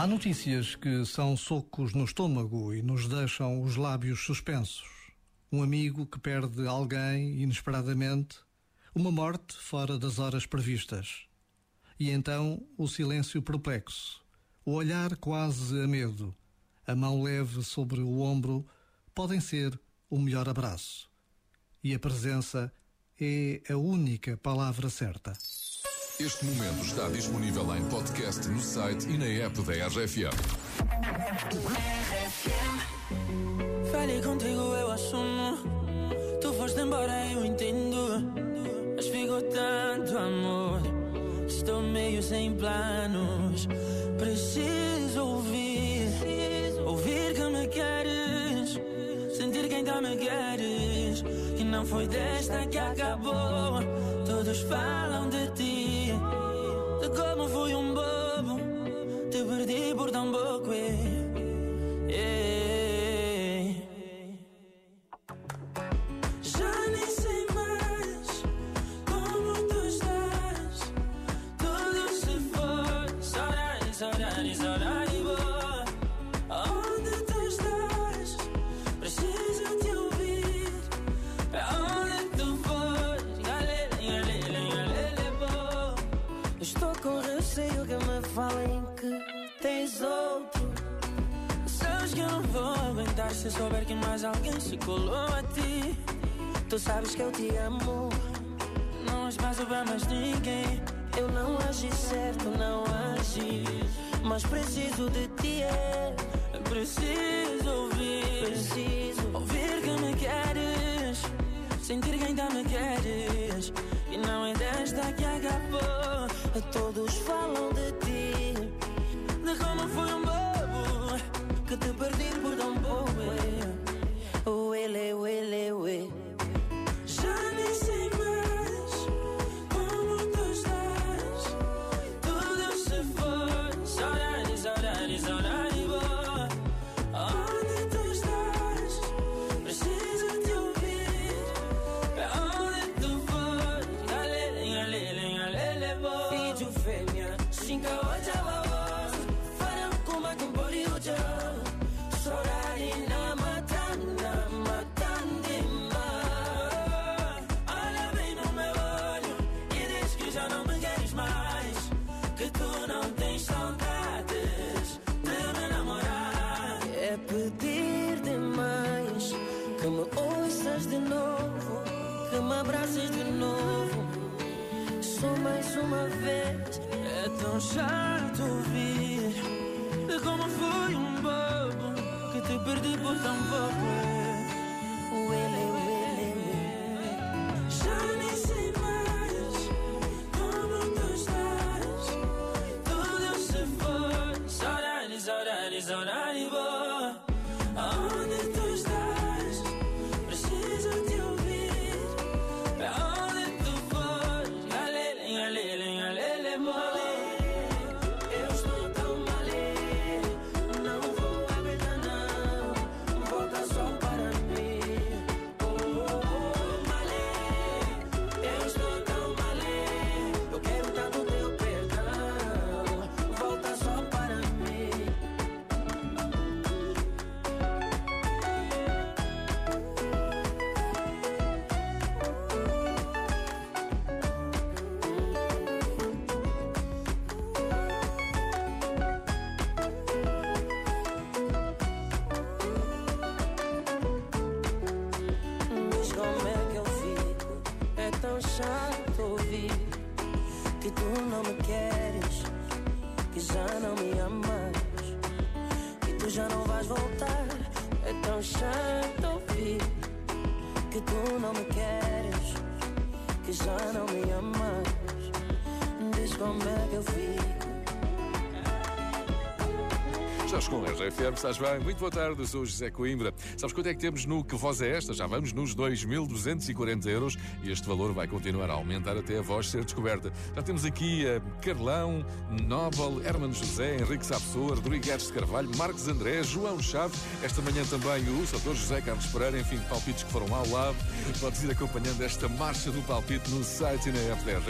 Há notícias que são socos no estômago e nos deixam os lábios suspensos. Um amigo que perde alguém inesperadamente, uma morte fora das horas previstas. E então o silêncio perplexo, o olhar quase a medo, a mão leve sobre o ombro podem ser o melhor abraço. E a presença é a única palavra certa. Este momento está disponível em podcast no site e na app da RFM. Falei contigo, eu assumo. Tu foste embora, eu entendo. Mas ficou tanto amor. Estou meio sem planos. Preciso ouvir. Ouvir que me queres. Sentir que ainda me queres. Não foi desta que acabou. Todos falam de ti. De como fui um bobo. Te perdi por tão pouco. Tens outro. Sabes que eu não vou aguentar se souber que mais alguém se colou a ti. Tu sabes que eu te amo. Não há espaço pra mais ninguém. Eu não agi certo, não agi. Mas preciso de ti, é. Preciso ouvir. Preciso. Ouvir que me queres. Sentir que ainda me queres. E não é desta que acabou. Todos falam de ti. De fui um bobo. Que te perdi por tão pouco. é. O ele, o ele, o ele. Já nem sei mais como tu estás. Tudo se foi. Saudade, saudade, saudade. Onde tu estás? Preciso te ouvir. Pra onde tu fores? Galele. Tão chato ouvir de como fui um bobo que te perdi por tão pouco. Tão chato ouvir que tu não me queres, que já não me amas, que tu já não vais voltar. É tão chato ouvir que tu não me queres, que já não me amas. Diz como é que eu fico. Já chegou a RFM, estás bem? Muito boa tarde, sou José Coimbra. Sabes quanto é que temos no Que Voz é Esta? Já vamos nos 2.240 euros e este valor vai continuar a aumentar até a voz ser descoberta. Já temos aqui a Carlão, Nobel, Hermano José, Henrique Sapessoa, Rodrigo Guedes de Carvalho, Marcos André, João Chaves, esta manhã também o Sator José Carlos Pereira, enfim, palpites que foram ao lado. Podes ir acompanhando esta marcha do palpite no site e na RFM.